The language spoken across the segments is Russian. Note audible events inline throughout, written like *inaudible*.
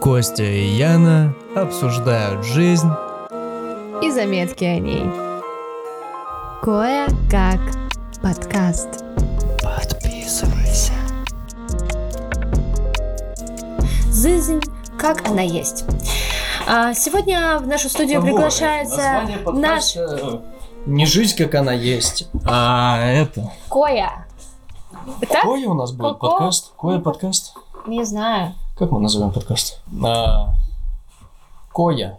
Костя и Яна обсуждают жизнь и заметки о ней. Кое-как подкаст. Подписывайся. Жизнь, как она есть. А, сегодня в нашу студию приглашается наш Не жизнь, как она есть, а это... Коя. Коя у нас будет Ко-ко? подкаст? Коя подкаст? Не знаю. Как мы назовем подкаст? А, Коя.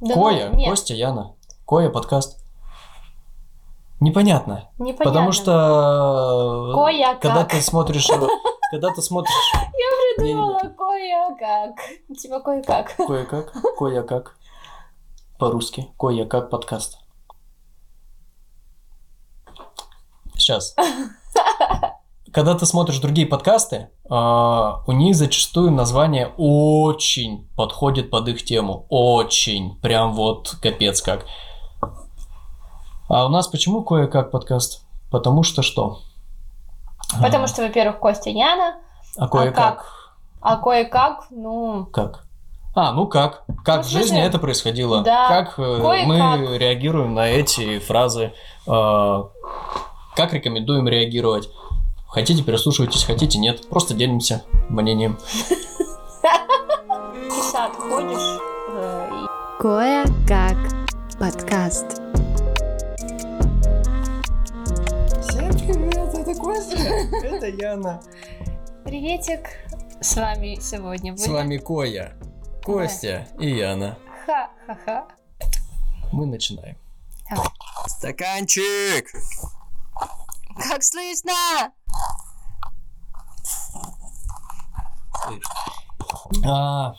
Да Коя, ну, нет, Костя, Яна. Коя подкаст. Непонятно. непонятно. Потому что... Коя Когда как. ты смотришь... Когда ты смотришь... *laughs* Я придумала кое-как. Типа кое-как. Кое-как, кое-как. По-русски. Кое-как подкаст. Сейчас. *laughs* Когда ты смотришь другие подкасты, а, у них зачастую название очень подходит под их тему. Очень. Прям вот капец как. А у нас почему кое-как подкаст? Потому что что? Потому что, во-первых, Костя Яна, А кое-как? а кое-как, ну, Как? А, ну как? Как Ну, в жизни это происходило? да, как э, кое-как. мы реагируем на эти фразы? э, как рекомендуем реагировать? Хотите, прислушивайтесь, хотите, нет. Просто делимся мнением. в сад ходишь, э, Кое-как подкаст. Всем привет, это Костя, это Яна. Приветик, с вами сегодня С вами Коя, Костя и Яна. ха-ха-ха. Мы начинаем. Стаканчик! Как слышно? А,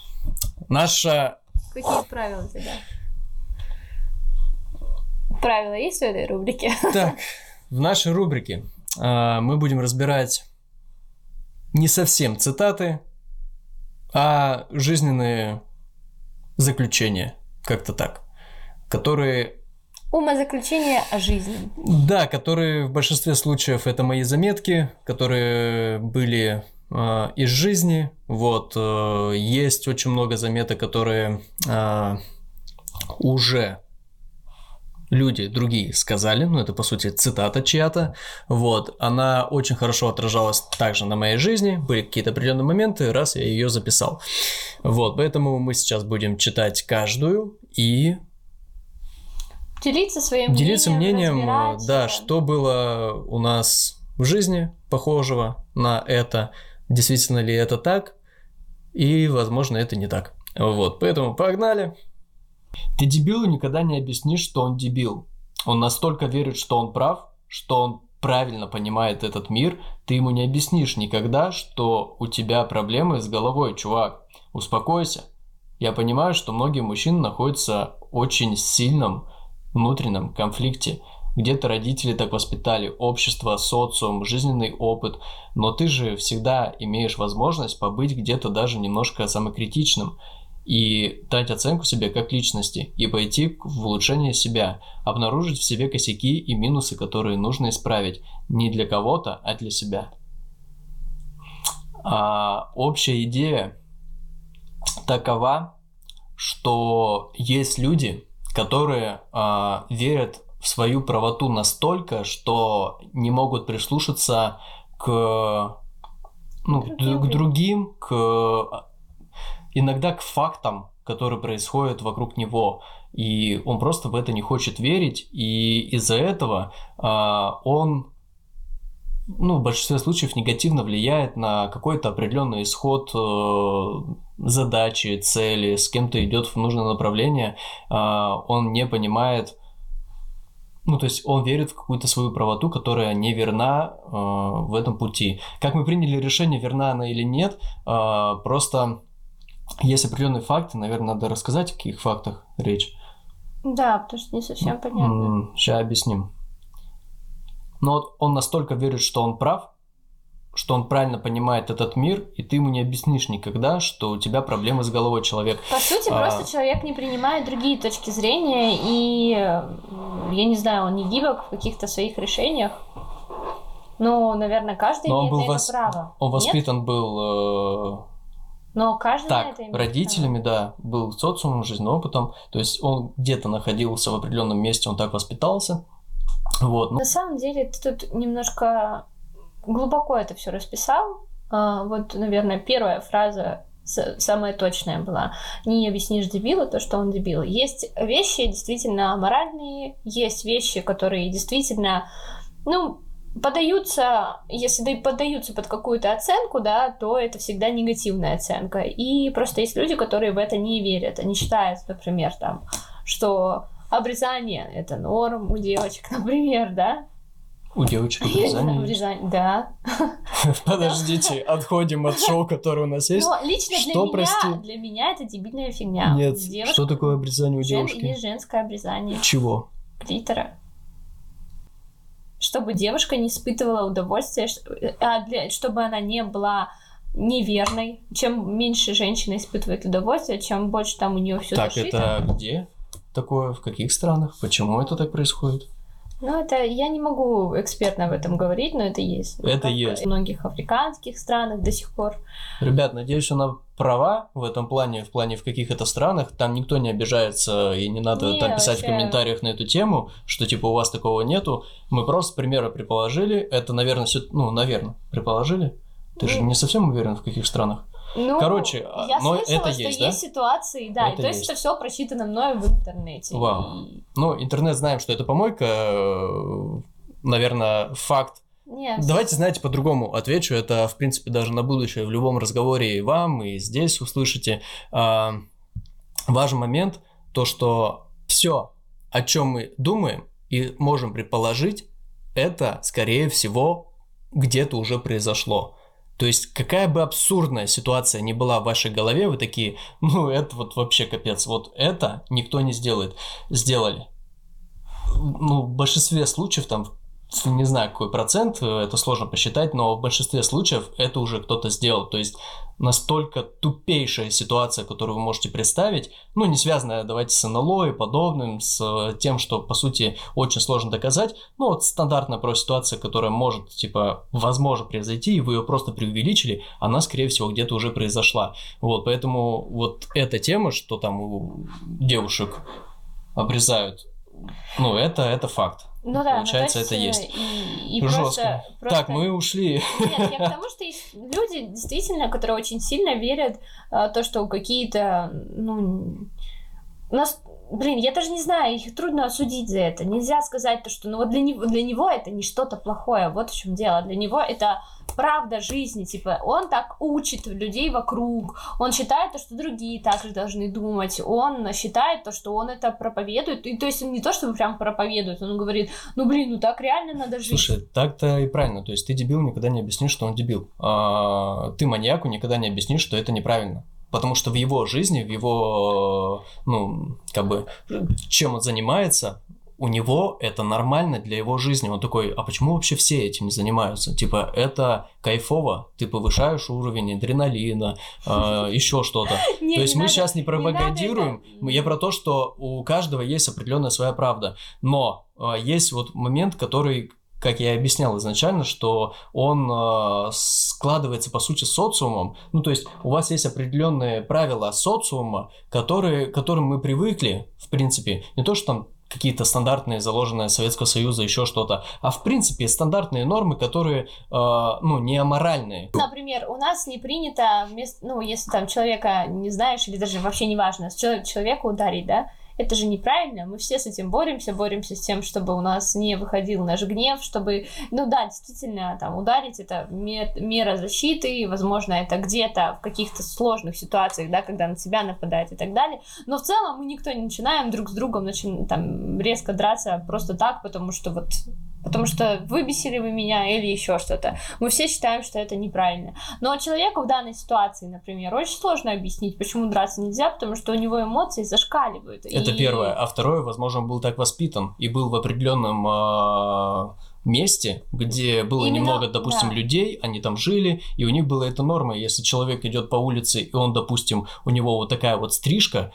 наша Какие правила тебя? Правила есть в этой рубрике? Так, в нашей рубрике а, мы будем разбирать не совсем цитаты, а жизненные заключения, как-то так, которые, Умозаключение о жизни. да, которые в большинстве случаев это мои заметки, которые были а, из жизни, вот, э, есть очень много заметок, которые а, уже люди другие сказали, ну это по сути цитата чья-то, вот, она очень хорошо отражалась также на моей жизни, были какие-то определенные моменты, раз я ее записал, вот, поэтому мы сейчас будем читать каждую и Делиться своим делиться мнением, да, э, что было у нас в жизни похожего на это, действительно ли это так, и, возможно, это не так. Вот, поэтому погнали. Ты дебилу никогда не объяснишь, что он дебил. Он настолько верит, что он прав, что он правильно понимает этот мир, ты ему не объяснишь никогда, что у тебя проблемы с головой, чувак. Успокойся. Я понимаю, что многие мужчины находятся в очень сильном внутреннем конфликте. Где-то родители так воспитали, общество, социум, жизненный опыт. Но ты же всегда имеешь возможность побыть где-то даже немножко самокритичным и дать оценку себе как личности и пойти в улучшение себя, обнаружить в себе косяки и минусы, которые нужно исправить не для кого-то, а для себя. А, общая идея такова, что есть люди, которые а, верят в свою правоту настолько, что не могут прислушаться к, ну, к Другим к иногда к фактам, которые происходят вокруг него. И он просто в это не хочет верить, и из-за этого а, он ну, в большинстве случаев негативно влияет на какой-то определенный исход э, задачи, цели, с кем-то идет в нужное направление, а, он не понимает, ну, то есть он верит в какую-то свою правоту, которая не верна э, в этом пути. Как мы приняли решение, верна она или нет, э, просто есть определенные факты, наверное, надо рассказать, о каких фактах речь. Да, потому что не совсем понятно. Сейчас объясним. Но вот он настолько верит, что он прав, что он правильно понимает этот мир, и ты ему не объяснишь никогда, что у тебя проблемы с головой человек. По сути, А. просто человек не принимает другие точки зрения, и, я не знаю, он не гибок в каких-то своих решениях. Ну, наверное, каждый Но он имеет был на это вос- право. Он Нет? воспитан был э, Но каждый Так, это имеет родителями, да, был социум, жизненным опытом, то есть он где-то находился в определенном месте, он так воспитался, вот, ну, На самом деле, ты тут немножко глубоко это все расписал. А, Вот, наверное, первая фраза самая точная была. Не объяснишь дебилу то, что он дебил. Есть вещи действительно моральные, есть вещи, которые действительно, ну, подаются, если да и поддаются под какую-то оценку, да, то это всегда негативная оценка. И просто есть люди, которые в это не верят. Они считают, например, там, что обрезание это норм у девочек, *laughs* например, да? у девочек обрезание. Обрезание, да. *laughs* Подождите, отходим от шоу, которое у нас есть. Но лично для Что, меня, прости? для меня это дебильная фигня. Нет, Девушка- что такое обрезание у жен- девушки? Есть женское обрезание Чего? клитора. Чтобы девушка не испытывала удовольствия, а для- чтобы она не была неверной. Чем меньше женщина испытывает удовольствие, чем больше там у нее все Так, зашито. это где такое, в каких странах? Почему это так происходит? Ну, это я не могу экспертно об этом говорить, но это есть. Это как есть. В многих африканских странах до сих пор. Ребят, надеюсь, она права в этом плане, в плане в каких это странах. Там никто не обижается, и не надо Не, там писать в вообще. комментариях на эту тему, что типа у вас такого нету. Мы просто примеры предположили. Это, наверное, все, ну, наверное, предположили. Ты же Ну, не совсем уверен, в каких странах. Ну, Короче, а, я но слышала, это что есть, есть, да? ситуации, да, и Это то есть есть. это все прочитано мною в интернете. Вау. И- Ну, интернет знаем, что это помойка. э, Наверное, факт Нет. Давайте, знаете, по-другому отвечу. Это, в принципе, даже на будущее в любом разговоре и вам, и здесь услышите. А, важный момент, то, что все, о чем мы думаем и можем предположить, это, скорее всего, где-то уже произошло. То есть, какая бы абсурдная ситуация ни была в вашей голове, вы такие, *laughs* ну, это вот вообще капец, вот это никто не сделает. Сделали. Ну, в большинстве случаев, там, не знаю, какой процент, э, это сложно посчитать, но в большинстве случаев это уже кто-то сделал. То есть настолько тупейшая ситуация, которую вы можете представить, ну, не связанная, давайте, с НЛО и подобным, с э, тем, что, по сути, очень сложно доказать, ну, вот стандартная просто ситуация, которая может, типа, возможно произойти, и вы ее просто преувеличили, она, скорее всего, где-то уже произошла. Вот, поэтому вот эта тема, что там у девушек обрезают, ну, это, это факт. Ну да, ну, Получается, то это есть. И, и Жестко. просто, просто- Так, мы ушли. Нет, я к тому, что есть люди, действительно, которые очень сильно верят а, то, что какие-то, ну, нас, блин, я даже не знаю, их трудно осудить за это. Нельзя сказать то, что, ну вот для него, для него это не что-то плохое, вот в чем дело. Для него это правда жизни, типа, он так учит людей вокруг, он считает то, что другие также должны думать, он считает то, что он это проповедует, и то есть он не то, чтобы прям проповедует, он говорит, ну блин, ну так реально надо жить. Слушай, так-то и правильно. То есть ты дебил никогда не объяснишь, что он дебил. А, ты маньяку никогда не объяснишь, что это неправильно. Потому что в его жизни, в его, ну, как бы, чем он занимается, у него это нормально для его жизни. Он такой, а почему вообще все этим занимаются? Типа, это кайфово, ты повышаешь уровень адреналина, *laughs* еще что-то. То есть мы сейчас не пропагандируем, я про то, что у каждого есть определенная своя правда. Но э, есть вот момент, который, как я и объяснял изначально, что он э, складывается по сути социумом. Ну, то есть у вас есть определенные правила социума, которые, к которым мы привыкли, в принципе. Не то, что там какие-то стандартные, заложенные Советского Союза, еще что-то, а в принципе стандартные нормы, которые, э, ну, не аморальные. Например, у нас не принято, вместо, ну, если там человека не знаешь, или даже вообще не важно, человека ударить, да, это же неправильно, мы все с этим боремся, боремся с тем, чтобы у нас не выходил наш гнев, чтобы, ну да, действительно, там, ударить это мер- мера защиты, возможно, это где-то в каких-то сложных ситуациях, да, когда на тебя нападают и так далее, но в целом мы никто не начинаем друг с другом начи- там, резко драться просто так, потому что вот потому что выбесили вы меня или еще что-то. Мы все считаем, что это неправильно. Но человеку в данной ситуации, например, очень сложно объяснить, почему драться нельзя, потому что у него эмоции зашкаливают. Это И- первое. А второе, возможно, он был так воспитан и был в определенном а, месте, где было Именно, немного, допустим, да. людей, они там жили, и у них была эта норма. Если человек идет по улице, и он, допустим, у него вот такая вот стрижка,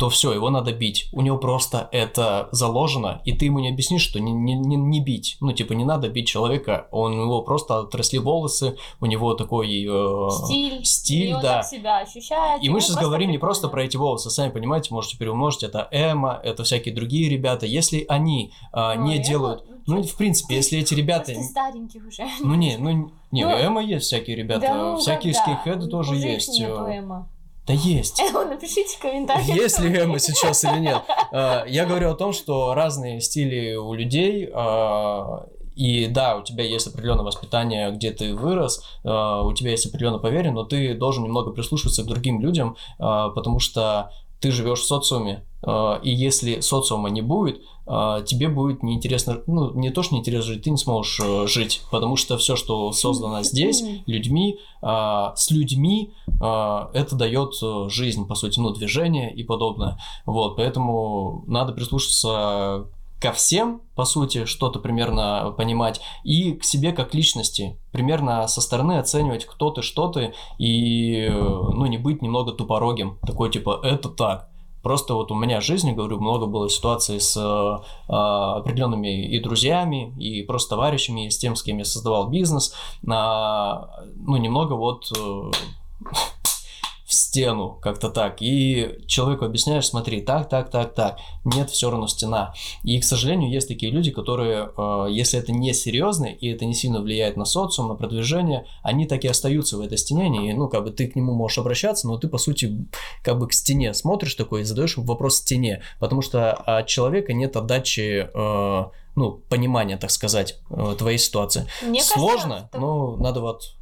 то все, его надо бить. У него просто это заложено, и ты ему не объяснишь, что не, не, не, не бить. Ну, типа, не надо бить человека, он, у него просто отросли волосы, у него такой... Э, Стиль. Стиль, и он да. так себя ощущает. И мы сейчас говорим не прикольно. просто про эти волосы, сами понимаете, можете переумножить, это Эма, это всякие другие ребята. Если они а, Ну, не Эма, делают... ну, в принципе, если эти ребята... Просто старенький уже. Ну, не, ну, не, Ну, Эма есть всякие ребята, Да ну, всякие скинхеды тоже Мужик есть. нету э, Эма. Да есть. Эма, напишите в комментариях. Есть ли думаете. сейчас или нет? А, *laughs* Я говорю о том, что разные стили у людей, а, и да, у тебя есть определенное воспитание, где ты вырос, а, у тебя есть определенное поверье, но ты должен немного прислушиваться к другим людям, потому что ты живешь в социуме, и если социума не будет, а, тебе будет неинтересно, ну, не то, что неинтересно жить, ты не сможешь э, жить, потому что все, что создано здесь, людьми, а, с людьми, а, это дает э, жизнь, по сути, ну, движение и подобное. Вот, поэтому надо прислушаться ко всем, по сути, что-то примерно понимать, и к себе как личности, примерно со стороны оценивать, кто ты, что ты, и, э, ну, не быть немного тупорогим, такой, типа, это так. Просто вот у меня в жизни, говорю, много было ситуаций с э, определенными и друзьями, и просто товарищами, и с тем, с кем я создавал бизнес. А, ну, немного вот э, в стену, как-то так. И человеку объясняешь, смотри, так, так, так, так. Нет, все равно стена. И, к сожалению, есть такие люди, которые, э, если это не серьезно, и это не сильно влияет на социум, на продвижение, они так и остаются в этой стене. И, ну, как бы ты к нему можешь обращаться, но ты, по сути, как бы к стене смотришь такой и задаешь вопрос стене. Потому что от человека нет отдачи, э, ну, понимания, так сказать, э, твоей ситуации. Мне кажется, Сложно, так- но надо вот...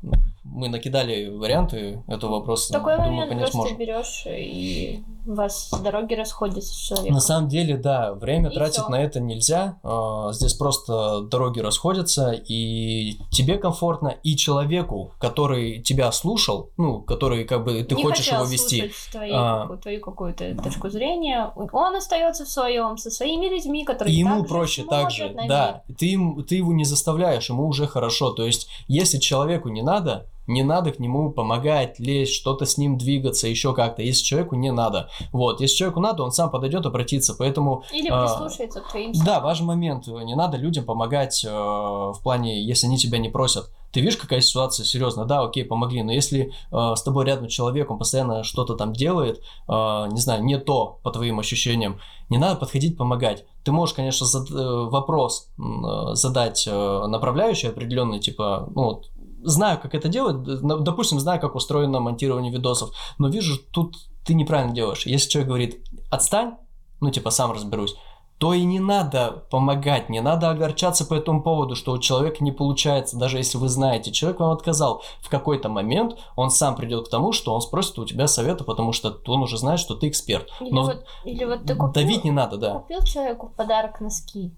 Мы накидали варианты этого вопроса. Такой думаю, момент понять просто берешь, и у вас дороги расходятся с человеком. На самом деле, да, время И тратить всё. на это нельзя. А, Здесь просто дороги расходятся, и тебе комфортно, и человеку, который тебя слушал, ну, который как бы ты не хочешь его вести. твои- А. твою какую-то точку зрения. Он остается в своем, со своими людьми, которые И ему проще так же, да. Ты, ты его не заставляешь, ему уже хорошо. То есть, если человеку не надо, не надо к нему помогать, лезть, что-то с ним двигаться, еще как-то. Если человеку не надо. Вот, если человеку надо, он сам подойдет, обратится. Поэтому. Или а, прислушается к твоим Да, важный момент. Не надо людям помогать э, в плане, если они тебя не просят. Ты видишь, какая ситуация серьезно? Да, окей, помогли. Но если э, с тобой рядом человек, он постоянно что-то там делает, э, не знаю, не то по твоим ощущениям, не надо подходить помогать. Ты можешь, конечно, зад- э, вопрос э, задать э, направляющий определенный, типа, ну вот, знаю, как это делать, допустим, знаю, как устроено монтирование видосов, но вижу, тут ты неправильно делаешь. Если человек говорит, отстань, ну, типа, сам разберусь, то и не надо помогать, не надо огорчаться по этому поводу, что у человека не получается, даже если вы знаете, человек вам отказал. В какой-то момент он сам придет к тому, что он спросит у тебя совета, потому что он уже знает, что ты эксперт. Или, Но вот, или вот ты купил, давить не надо, да. купил человеку в подарок носки.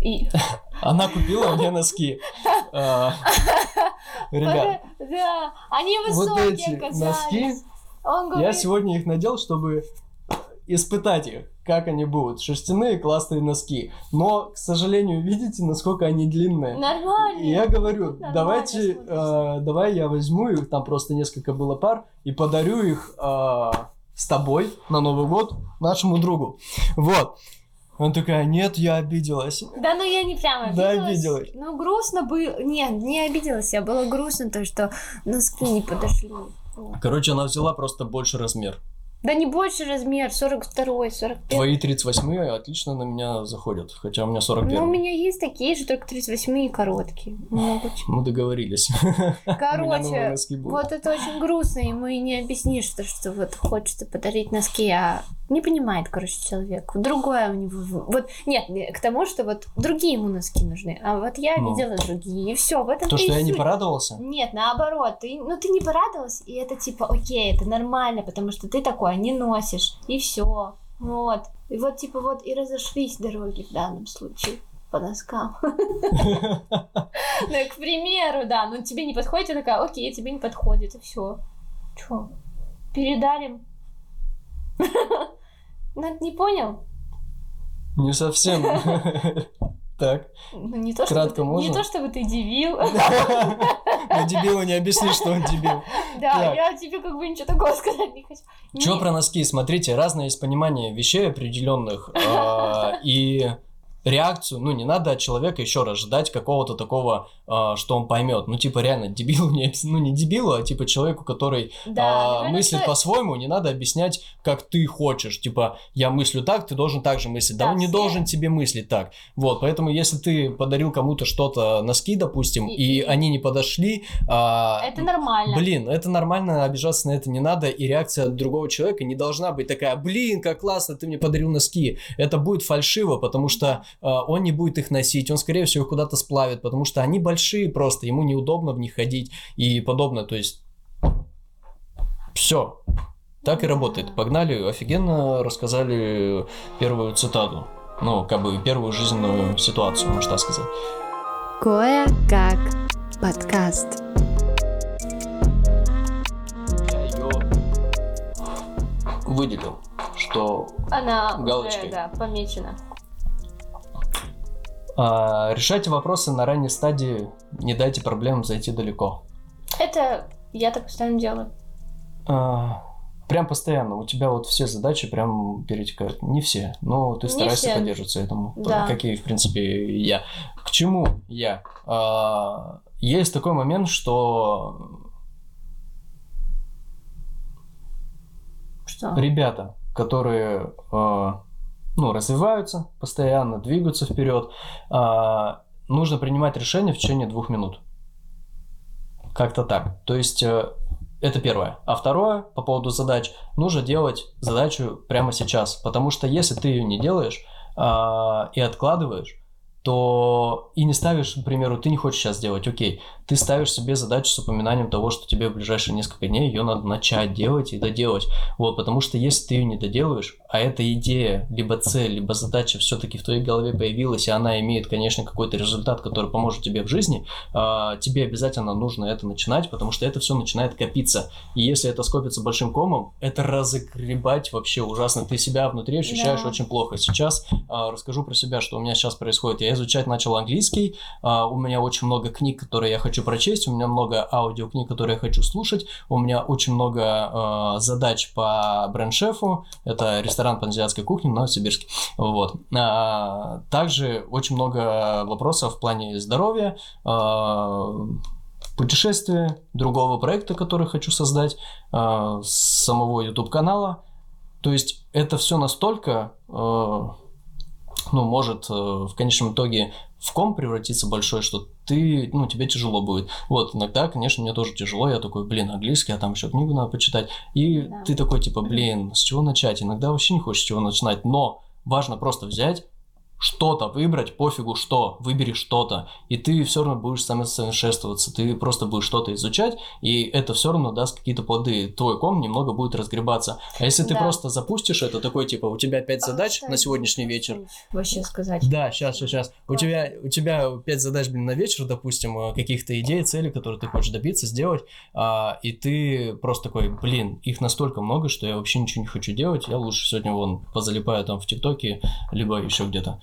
И... *laughs* Она купила мне носки. *laughs* Ребят, Да, они вот высокие эти оказались. носки, Он я говорит, сегодня их надел, чтобы испытать их, как они будут. Шерстяные классные носки. Но, к сожалению, видите, насколько они длинные. нормально. И я говорю, Нормально давайте, э, давай я возьму их, там просто несколько было пар, и подарю их э, с тобой на Новый год нашему другу. Вот. Он такая, нет, я обиделась. Да, ну я не прямо Да, обиделась. обиделась. Ну, грустно было. Нет, не обиделась я. Было грустно то, что носки не подошли. Короче, она взяла просто больше размер. Да не больше размер, 42-й, 45 Твои 38 отлично на меня заходят, хотя у меня 41. Ну, у меня есть такие же, только 38 и короткие. Могут. Мы договорились. *laughs* Короче, вот это очень грустно, ему и не объяснишь, что, что вот хочется подарить носки, а не понимает, короче, человек. Другое у него... Вот, нет, не- к тому, что вот другие ему носки нужны, а вот я Ну. видела другие, и все, в этом То, что я не суть. порадовался? Нет, наоборот, ты, ну ты не порадовалась, и это типа, окей, это нормально, потому что ты такое не носишь, и все, вот. И вот типа вот и разошлись дороги в данном случае по носкам. *laughs* Ну, к примеру, да, ну тебе не подходит, я такая, окей, тебе не подходит, и все. Чё? Передарим? *laughs* Ну, не понял? Не совсем. *laughs* Так. Ну, не то, Кратко чтобы, можно? не то, чтобы ты дебил. *laughs* Но дебилу не объяснишь, что он дебил. Да, я тебе как бы ничего такого сказать не хочу. Не- про носки? Смотрите, разное есть понимание вещей определенных. а, И реакцию, ну, не надо от человека еще раз ждать какого-то такого, а, что он поймет. Ну, типа, реально, дебилу не, ну, не дебилу, а типа человеку, который Да, наверное, мыслит что- по-своему, не надо объяснять, как ты хочешь. Типа, я мыслю так, ты должен так же мыслить. Да, Да, он не все- должен тебе мыслить так. Вот, поэтому если ты подарил кому-то что-то, носки, допустим, И- и, и- они не подошли, а, Это нормально. Блин, это нормально, обижаться на это не надо, и реакция другого человека не должна быть такая, блин, как классно, ты мне подарил носки. Это будет фальшиво, потому что э, он не будет их носить, он, скорее всего, их куда-то сплавит, потому что они большие просто, ему неудобно в них ходить и подобное, то есть... Все. Так и работает. Погнали, офигенно рассказали первую цитату. Ну, как бы первую жизненную ситуацию, можно так сказать. Кое-как подкаст. Я ее выделил, что Она Галочкой. уже, да, помечена. А, решайте вопросы на ранней стадии, не дайте проблемам зайти далеко. Это я так постоянно делаю. А, прям постоянно. У тебя вот все задачи прям перетекают. Не все, но ты Не стараешься все. поддерживаться этому. Да. Как и, в принципе, я. К чему я? А, есть такой момент, что Что? ребята, которые э, ну, развиваются постоянно, двигаются вперед, э, нужно принимать решение в течение двух минут. Как-то так. То есть э, это первое. А второе, по поводу задач, нужно делать задачу прямо сейчас. Потому что если ты ее не делаешь э, и откладываешь, то и не ставишь, к примеру, ты не хочешь сейчас делать, окей, ты ставишь себе задачу с упоминанием того, что тебе в ближайшие несколько дней ее надо начать делать и доделать. Вот, потому что если ты ее не доделаешь, а эта идея, либо цель, либо задача все-таки в твоей голове появилась, и она имеет, конечно, какой-то результат, который поможет тебе в жизни, а, тебе обязательно нужно это начинать, потому что это все начинает копиться. И если это скопится большим комом, это разогребать вообще ужасно. Ты себя внутри ощущаешь Да. очень плохо. Сейчас а, расскажу про себя, что у меня сейчас происходит. Я изучать начал английский, а, у меня очень много книг, которые я хочу прочесть, у меня много аудиокниг, которые я хочу слушать, у меня очень много а, задач по бренд-шефу, это ресторан по азиатской кухне в Новосибирске. Вот. А, также очень много вопросов в плане здоровья, путешествия, другого проекта, который хочу создать, самого YouTube-канала. То есть это все настолько, ну, может э, в конечном итоге в ком превратиться большой, что ты, ну, тебе тяжело будет. Вот, иногда, конечно, мне тоже тяжело, я такой, блин, английский, а там еще книгу надо почитать. И Да. ты такой, типа, блин, с чего начать? Иногда вообще не хочешь с чего начинать, но важно просто взять, что-то выбрать, пофигу что, выбери что-то, и ты все равно будешь самосовершенствоваться, ты просто будешь что-то изучать, и это все равно даст какие-то плоды, твой ком немного будет разгребаться. А если ты Да. просто запустишь это, такой, типа, у тебя пять задач А, на сегодняшний вечер, Вообще сказать. да, сейчас, сейчас. У тебя, у тебя пять задач, блин, на вечер, допустим, э, каких-то идей, целей, которые ты хочешь добиться, сделать, а, и ты просто такой, блин, их настолько много, что я вообще ничего не хочу делать, я лучше сегодня вон позалипаю там в ТикТоке, либо еще где-то.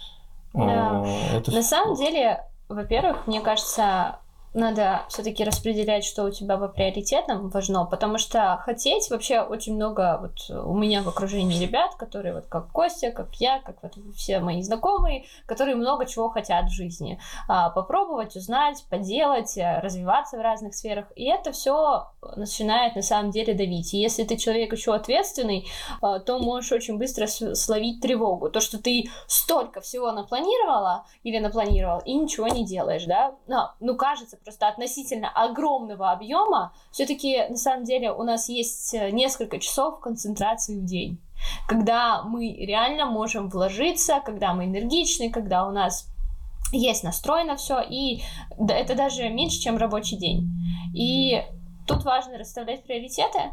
Да. Это На самом деле, во-первых, мне кажется, надо все-таки распределять, что у тебя по приоритетам важно, потому что хотеть вообще очень много вот у меня в окружении ребят, которые вот как Костя, как я, как вот все мои знакомые, которые много чего хотят в жизни. А, попробовать, узнать, поделать, э, развиваться в разных сферах. И это все начинает на самом деле давить. И если ты человек еще ответственный, а, то можешь очень быстро словить тревогу. То, что ты столько всего напланировала или напланировал и ничего не делаешь, да? Ну кажется, просто относительно огромного объема, все-таки на самом деле у нас есть э, несколько часов концентрации в день, когда мы реально можем вложиться, когда мы энергичны, когда у нас есть настрой на все, и это даже меньше, чем рабочий день. И тут важно расставлять приоритеты,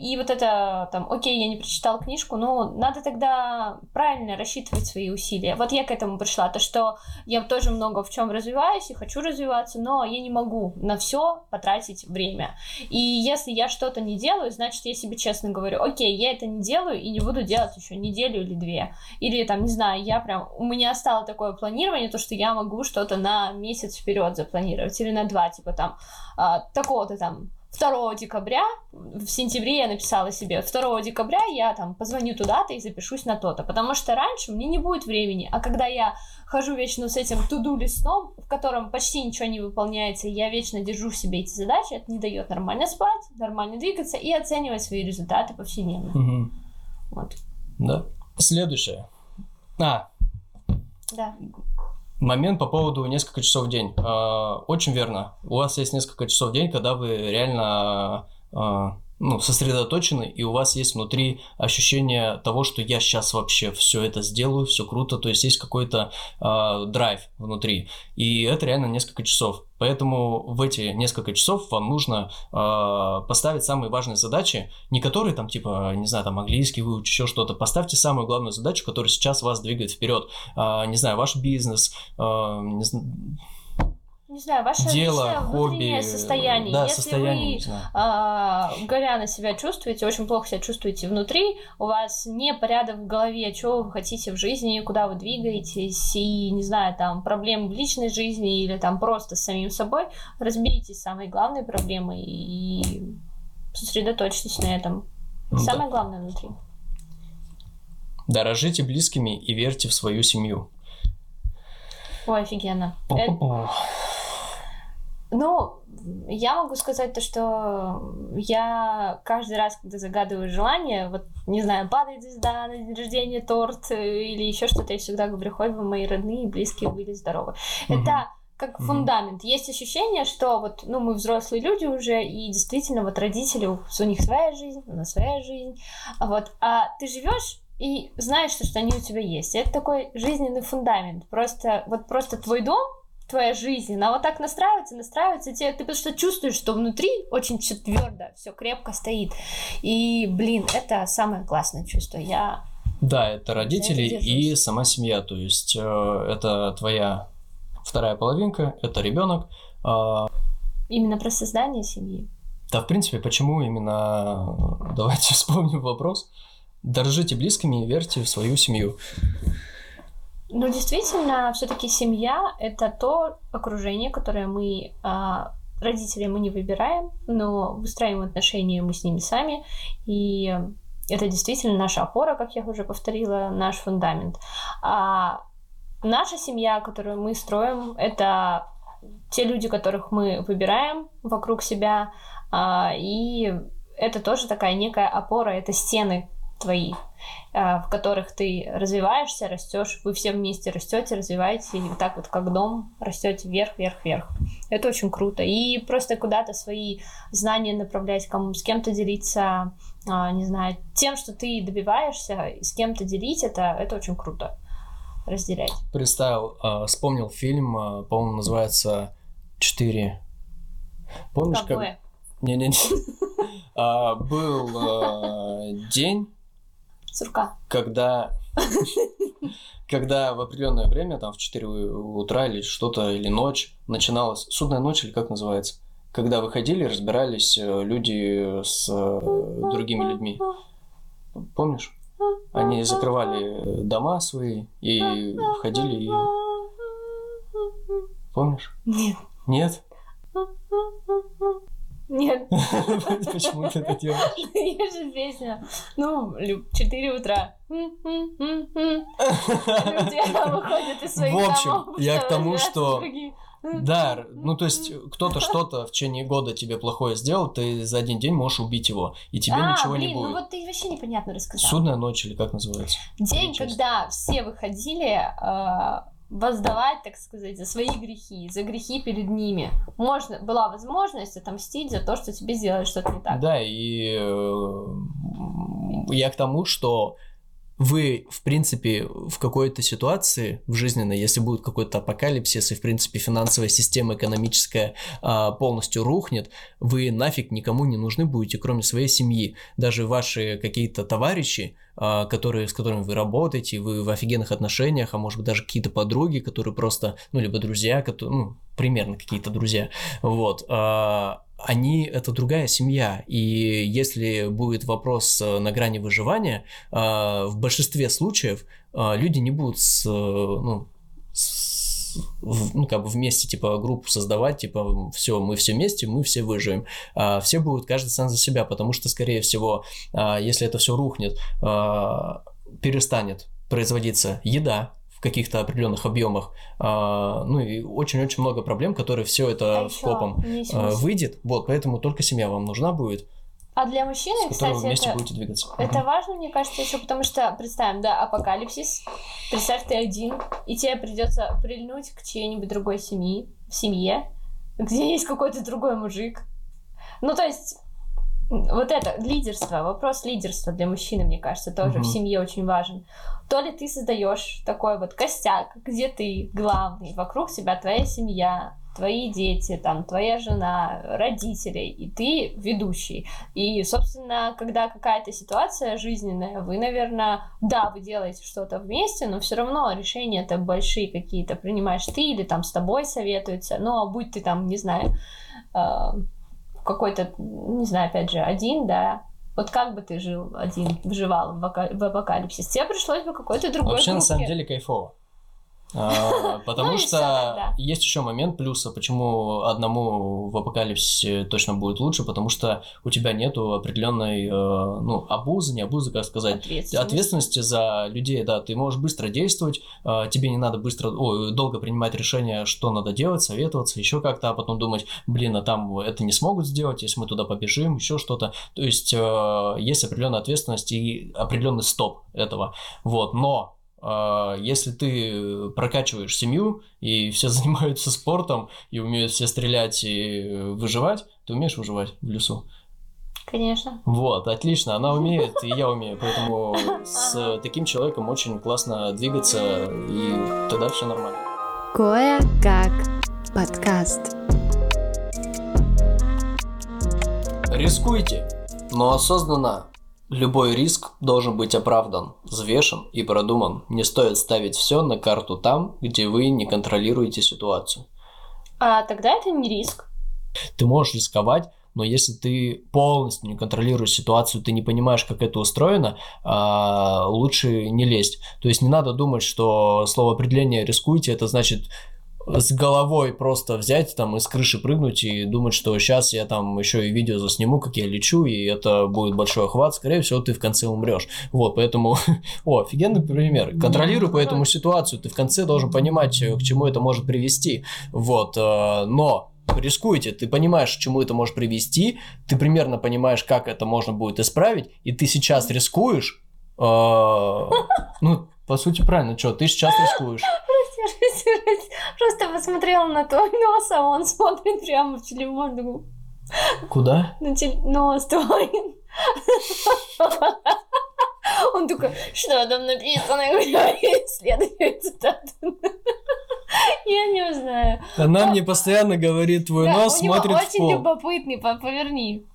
И вот это, там, окей, я не прочитал книжку, ну, надо тогда правильно рассчитывать свои усилия. Вот я к этому пришла, то, что я тоже много в чем развиваюсь и хочу развиваться, но я не могу на все потратить время. И если я что-то не делаю, значит, я себе честно говорю, окей, я это не делаю и не буду делать еще неделю или две. Или там, не знаю, я прям, у меня стало такое планирование, то, что я могу что-то на месяц вперед запланировать или на два, типа там, а, такого-то там 2 декабря, в сентябре я написала себе, 2 декабря я там позвоню туда-то и запишусь на то-то, потому что раньше мне не будет времени, а когда я хожу вечно с этим туду листом, в котором почти ничего не выполняется, и я вечно держу в себе эти задачи, это не дает нормально спать, нормально двигаться и оценивать свои результаты повседневно. Мгм. Вот, Да. Следующее. А, да. Момент по поводу несколько часов в день. А, Очень верно. У вас есть несколько часов в день, когда вы реально а, ну, сосредоточены, и у вас есть внутри ощущение того, что я сейчас вообще все это сделаю, все круто, то есть есть какой-то а, драйв внутри. И это реально несколько часов. Поэтому в эти несколько часов вам нужно а, поставить самые важные задачи, не которые там, типа, не знаю, там английский выучить, еще что-то. Поставьте самую главную задачу, которая сейчас вас двигает вперед. А, не знаю, ваш бизнес, а, не зн- Не знаю, ваше дело, личное внутреннее хобби. состояние. Да, Если состояние, вы а, горяно себя чувствуете, очень плохо себя чувствуете внутри, у вас не порядок в голове, что вы хотите в жизни, куда вы двигаетесь, и, не знаю, там, проблемы в личной жизни или там просто с самим собой, разберитесь с самой главной проблемой и сосредоточьтесь на этом. Ну да. Самое главное внутри. Дорожите близкими и верьте в свою семью. Ой, офигенно. Это- Ну, я могу сказать то, что я каждый раз, когда загадываю желание, вот, не знаю, падает звезда на день рождения, торт э, или еще что-то, я всегда говорю, хоть бы мои родные и близкие были здоровы. Мгм. Это как фундамент. Есть ощущение, что вот, ну, мы взрослые люди уже, и действительно, вот родители, у них своя жизнь, у нас своя жизнь, вот, а ты живешь и знаешь, что, что они у тебя есть. Это такой жизненный фундамент. Просто, вот просто твой дом, твоя жизнь, она вот так настраивается, настраивается, тебе, ты просто чувствуешь, что внутри очень все твердо, все крепко стоит. И, блин, это самое классное чувство. Я Да, это родители это и сама семья. То есть э, это твоя вторая половинка, это ребенок. А, именно про создание семьи. Да, в принципе, почему именно... Давайте *laughs* вспомним вопрос. Дорожите близкими и верьте в свою семью. Ну, действительно, все-таки семья это то окружение, которое мы а, родители мы не выбираем, но выстраиваем отношения мы с ними сами, и это действительно наша опора, как я уже повторила, наш фундамент. А наша семья, которую мы строим, это те люди, которых мы выбираем вокруг себя, а, и это тоже такая некая опора, это стены твои, а, в которых ты развиваешься, растешь, вы все вместе растете, развиваетесь, и вот так вот как дом растете вверх, вверх, вверх. Это очень круто. И просто куда-то свои знания направлять, кому с кем-то делиться, а, не знаю, тем, что ты добиваешься, с кем-то делить, это, это очень круто разделять. Представил, а, вспомнил фильм, а, по-моему, называется «Четыре». Помнишь, как... Не-не-не. *laughs* Был день, Сурка. когда *laughs* когда в определенное время, там в 4 утра или что-то, или ночь, начиналась судная ночь или как называется, когда выходили, разбирались э, люди с э, другими людьми. Помнишь? Они закрывали дома свои и входили и... Помнишь? Нет. Нет? Нет. *laughs* Почему ты это делаешь? *laughs* Есть же песня. Ну, 4 утра. Люди выходят из своих В общем, я к тому, что-. Да, ну то есть кто-то что-то в течение года тебе плохое сделал, ты за один день можешь убить его, и тебе а, ничего блин, не ну будет. вот ты вообще непонятно рассказал. Судная ночь или как называется? День, когда все выходили э, воздавать, так сказать, за свои грехи, за грехи перед ними. Можно, была возможность отомстить за то, что тебе сделали что-то не так. Да, и э, я к тому, что вы, в принципе, в какой-то ситуации в жизненной, если будет какой-то апокалипсис, и, в принципе, финансовая система экономическая а, полностью рухнет, вы нафиг никому не нужны будете, кроме своей семьи. Даже ваши какие-то товарищи, которые, с которыми вы работаете, вы в офигенных отношениях, а может быть даже какие-то подруги, которые просто, ну, либо друзья, которые, ну, примерно какие-то друзья, вот, а, они это другая семья, и если будет вопрос э, на грани выживания, а, в большинстве случаев люди не будут с, ну, с, ну, как бы вместе, типа, группу создавать, типа, все, мы все вместе, мы все выживем. А все будут каждый сам за себя, потому что, скорее всего, если это все рухнет, перестанет производиться еда, в каких-то определенных объемах. А, ну и очень-очень много проблем, которые все это А скопом ещё а, выйдет. Вот, поэтому только семья вам нужна будет, А для мужчины, кстати, вместе это, будете двигаться. это Мгм. важно, мне кажется, еще потому что, представим, да, апокалипсис, представь, ты один, и тебе придется прильнуть к чьей-нибудь другой семьи, семье, где есть какой-то другой мужик. Ну, то есть, вот это, лидерство, вопрос лидерства для мужчины, мне кажется, тоже Мгм. в семье очень важен. То ли ты создаешь такой вот костяк, где ты главный, вокруг тебя твоя семья, твои дети, там, твоя жена, родители, и ты ведущий. И, собственно, когда какая-то ситуация жизненная, вы, наверное, да, вы делаете что-то вместе, но все равно решения-то большие какие-то принимаешь ты или там с тобой советуются. Ну, а будь ты там, не знаю, э, какой-то, не знаю, опять же, один, да, вот как бы ты жил один, выживал в, ака- в апокалипсис? Тебе пришлось бы какой-то другой Вообще, на группе. самом деле, кайфово. А, *laughs* Потому Ну и что есть еще момент плюса, почему одному в апокалипсисе точно будет лучше, потому что у тебя нету определенной, э, ну, обузы, не обузы, как сказать, ответственности за людей, да, ты можешь быстро действовать, э, тебе не надо быстро, ой, долго принимать решение, что надо делать, советоваться, еще как-то, а потом думать, блин, а там это не смогут сделать, если мы туда побежим, еще что-то. То есть э, есть определенная ответственность и определенный стоп этого. Вот, но если ты прокачиваешь семью, и все *laughs* занимаются спортом, и умеют все стрелять и выживать, ты умеешь выживать в лесу. Конечно. Вот, отлично, она умеет, *laughs* и я умею, поэтому с таким человеком очень классно двигаться, и тогда все нормально. Кое-как подкаст. Рискуйте, но осознанно. Любой риск должен быть оправдан, взвешен и продуман. Не стоит ставить все на карту там, где вы не контролируете ситуацию. А тогда это не риск. Ты можешь рисковать, но если ты полностью не контролируешь ситуацию, ты не понимаешь, как это устроено, а, лучше не лезть. То есть не надо думать, что слово определение рискуйте, это значит с головой просто взять там и с крыши прыгнуть и думать, что сейчас я там еще и видео засниму, как я лечу, и это будет большой охват, скорее всего, ты в конце умрешь. Вот, поэтому, *laughs* о, офигенный пример. Контролируй поэтому ситуацию, ты в конце должен понимать, э, к чему это может привести. Вот, э, но рискуйте, ты понимаешь, к чему это может привести, ты примерно понимаешь, как это можно будет исправить, и ты сейчас рискуешь, э, ну, по сути, правильно, что, ты сейчас рискуешь. Просто посмотрела на твой нос, а он смотрит прямо в телефон. Куда? на теле- нос твой. Он такой, что там написано? Я говорю, цитата. Я не знаю. Она мне постоянно говорит, твой нос смотрит в очень пол. любопытный, по- поверни.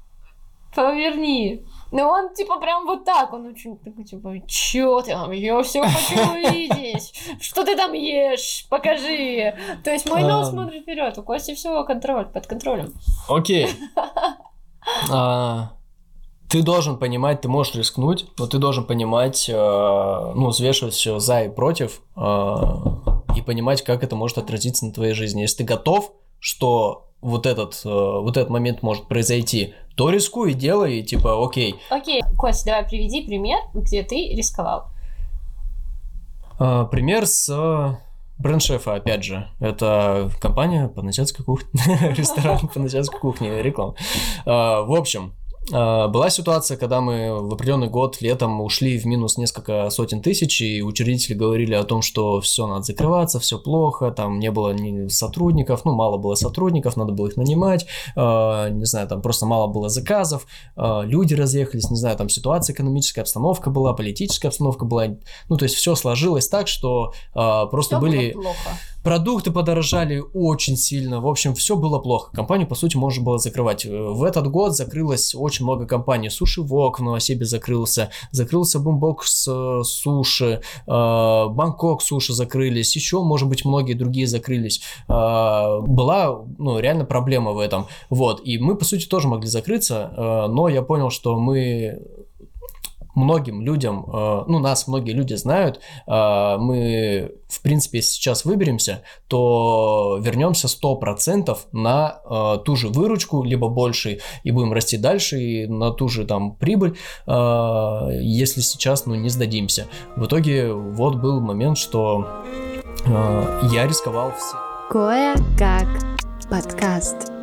Поверни. Но он типа прям вот так, он очень такой, типа, чё ты там, я все хочу *laughs* увидеть, что ты там ешь, покажи. То есть мой нос смотрит вперед, у Кости все контроль, под контролем. Окей. *laughs* А, Ты должен понимать, ты можешь рискнуть, но ты должен понимать, э, ну, взвешивать все за и против, э, и понимать, как это может отразиться на твоей жизни. Если ты готов, что вот этот, э, вот этот момент может произойти, то рискуй, делай, и типа, окей. Окей, Кость, давай приведи пример, где ты рисковал. А, Пример с э, бренд-шефа, опять же. Это компания по азиатской кухне. *laughs* Ресторан *laughs* по азиатской кухне, реклама. А, В общем, была ситуация, когда мы в определенный год летом ушли в минус несколько сотен тысяч, и учредители говорили о том, что все надо закрываться, все плохо, там не было ни сотрудников, ну, мало было сотрудников, надо было их нанимать, э, не знаю, там просто мало было заказов, э, люди разъехались, не знаю, там ситуация экономическая обстановка была, политическая обстановка была, ну, то есть все сложилось так, что э, просто Всё были... было плохо. Продукты подорожали очень сильно. В общем, все было плохо. Компанию, по сути, можно было закрывать. Э, В этот год закрылось очень много компаний. Суши Вок в Новосибе закрылся. Закрылся Бумбокс э, Суши. э, Бангкок Суши закрылись. Еще, может быть, многие другие закрылись. Э, Была, ну, реально проблема в этом. Вот. И мы, по сути, тоже могли закрыться. Но я понял, что мы многим людям, э, ну, нас многие люди знают, э, мы, в принципе, если сейчас выберемся, то вернемся 100% на э, ту же выручку, либо больше, и будем расти дальше, и на ту же там прибыль, если сейчас, ну, не сдадимся. В итоге вот был момент, что я рисковал все. Кое-как подкаст.